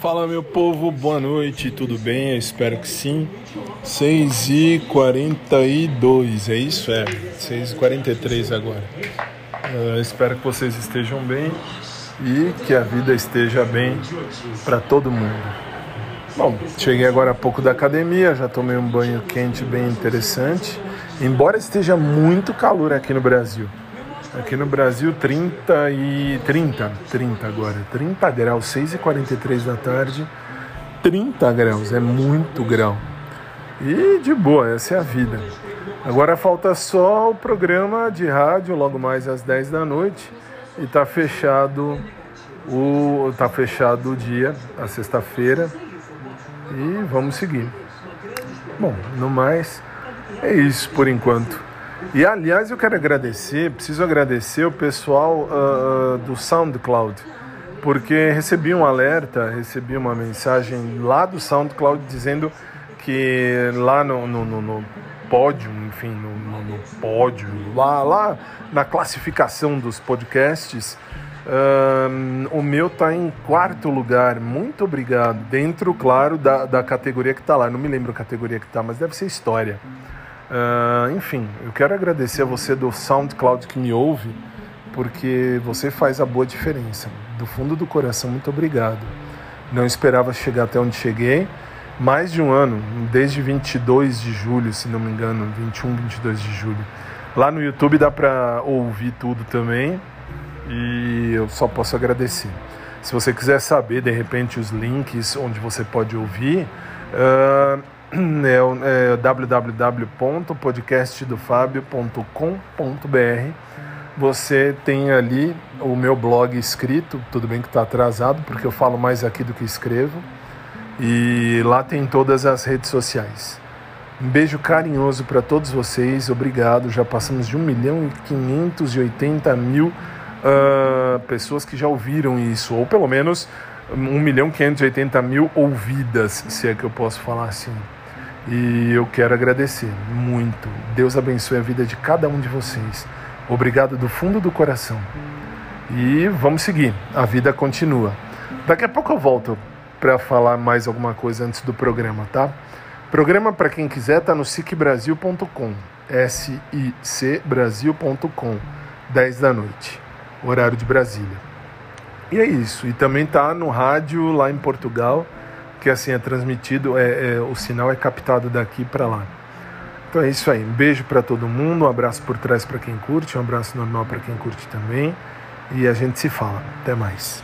Fala meu povo, boa noite, tudo bem? Eu espero que sim. 6h42, é isso? É, 6h43 agora. Uh, espero que vocês estejam bem e que a vida esteja bem para todo mundo. Bom, cheguei agora há pouco da academia, já tomei um banho quente bem interessante, embora esteja muito calor aqui no Brasil. Aqui no Brasil, 30 e 30, 30 agora, 30 graus, 6 e 43 da tarde, 30 graus, é muito grau. E de boa, essa é a vida. Agora falta só o programa de rádio, logo mais às 10 da noite, e tá fechado o tá fechado o dia, a sexta-feira. E vamos seguir. Bom, no mais, é isso por enquanto. E aliás, eu quero agradecer, preciso agradecer o pessoal uh, do SoundCloud, porque recebi um alerta, recebi uma mensagem lá do SoundCloud dizendo que lá no, no, no, no pódio, enfim, no, no, pódio, lá, lá na classificação dos podcasts, uh, o meu está em quarto lugar. Muito obrigado. Dentro, claro, da, da categoria que está lá. Não me lembro a categoria que está, mas deve ser história. Uh, enfim, eu quero agradecer a você do SoundCloud que me ouve, porque você faz a boa diferença. Do fundo do coração, muito obrigado. Não esperava chegar até onde cheguei. Mais de um ano, desde 22 de julho, se não me engano, 21, 22 de julho. Lá no YouTube dá para ouvir tudo também e eu só posso agradecer. Se você quiser saber, de repente, os links onde você pode ouvir, uh, é, é www.podcastdofabio.com.br. Você tem ali o meu blog escrito, tudo bem que está atrasado, porque eu falo mais aqui do que escrevo. E lá tem todas as redes sociais. Um beijo carinhoso para todos vocês, obrigado. Já passamos de 1 milhão e 580 mil uh, pessoas que já ouviram isso, ou pelo menos 1 milhão e 580 mil ouvidas, se é que eu posso falar assim. E eu quero agradecer muito. Deus abençoe a vida de cada um de vocês. Obrigado do fundo do coração. E vamos seguir. A vida continua. Daqui a pouco eu volto para falar mais alguma coisa antes do programa, tá? Programa para quem quiser tá no sicbrasil.com. S I C brasil.com. 10 da noite, horário de Brasília. E é isso. E também tá no rádio lá em Portugal que assim é transmitido, é, é o sinal é captado daqui para lá. Então é isso aí. Um beijo para todo mundo, um abraço por trás para quem curte, um abraço normal para quem curte também. E a gente se fala. Até mais.